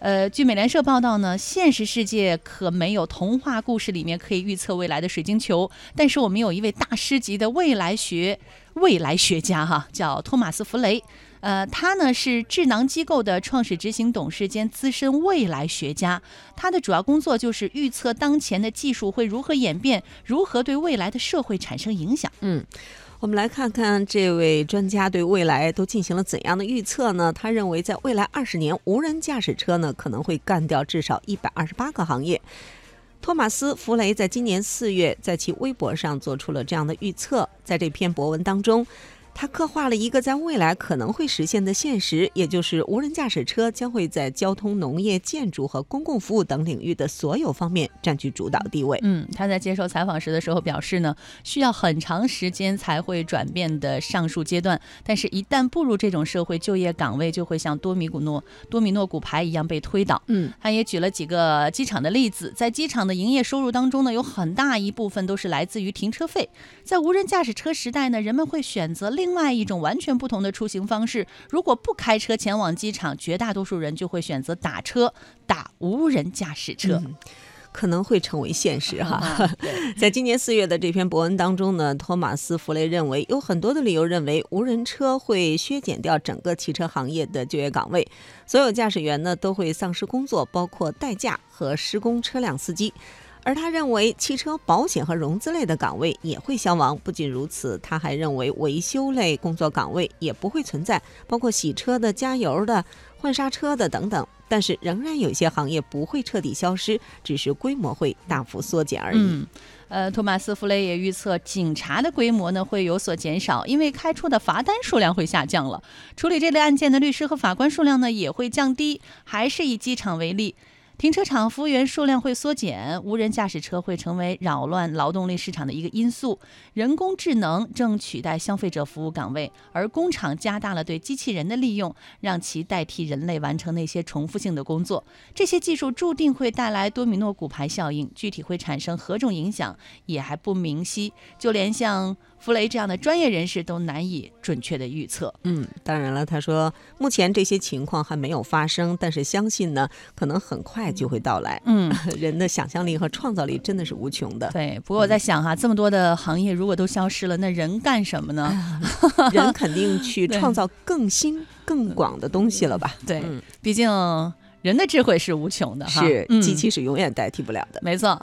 呃，据美联社报道呢，现实世界可没有童话故事里面可以预测未来的水晶球，但是我们有一位大师级的未来学未来学家哈，叫托马斯·弗雷。呃，他呢是智囊机构的创始执行董事兼资深未来学家，他的主要工作就是预测当前的技术会如何演变，如何对未来的社会产生影响。嗯。我们来看看这位专家对未来都进行了怎样的预测呢？他认为，在未来二十年，无人驾驶车呢可能会干掉至少一百二十八个行业。托马斯·弗雷在今年四月在其微博上做出了这样的预测，在这篇博文当中。他刻画了一个在未来可能会实现的现实，也就是无人驾驶车将会在交通、农业、建筑和公共服务等领域的所有方面占据主导地位。嗯，他在接受采访时的时候表示呢，需要很长时间才会转变的上述阶段，但是，一旦步入这种社会，就业岗位就会像多米古诺多米诺骨牌一样被推倒。嗯，他也举了几个机场的例子，在机场的营业收入当中呢，有很大一部分都是来自于停车费。在无人驾驶车时代呢，人们会选择另。另外一种完全不同的出行方式，如果不开车前往机场，绝大多数人就会选择打车，打无人驾驶车，可能会成为现实哈。在今年四月的这篇博文当中呢，托马斯·弗雷认为有很多的理由认为无人车会削减掉整个汽车行业的就业岗位，所有驾驶员呢都会丧失工作，包括代驾和施工车辆司机。而他认为，汽车保险和融资类的岗位也会消亡。不仅如此，他还认为维修类工作岗位也不会存在，包括洗车的、加油的、换刹车的等等。但是，仍然有一些行业不会彻底消失，只是规模会大幅缩减而已。嗯，呃，托马斯·弗雷也预测，警察的规模呢会有所减少，因为开出的罚单数量会下降了，处理这类案件的律师和法官数量呢也会降低。还是以机场为例。停车场服务员数量会缩减，无人驾驶车会成为扰乱劳动力市场的一个因素。人工智能正取代消费者服务岗位，而工厂加大了对机器人的利用，让其代替人类完成那些重复性的工作。这些技术注定会带来多米诺骨牌效应，具体会产生何种影响也还不明晰。就连像弗雷这样的专业人士都难以准确的预测。嗯，当然了，他说目前这些情况还没有发生，但是相信呢，可能很快。就会到来。嗯，人的想象力和创造力真的是无穷的。对，不过我在想哈，这么多的行业如果都消失了，那人干什么呢？人肯定去创造更新、更广的东西了吧？对，毕竟人的智慧是无穷的，是机器是永远代替不了的。没错。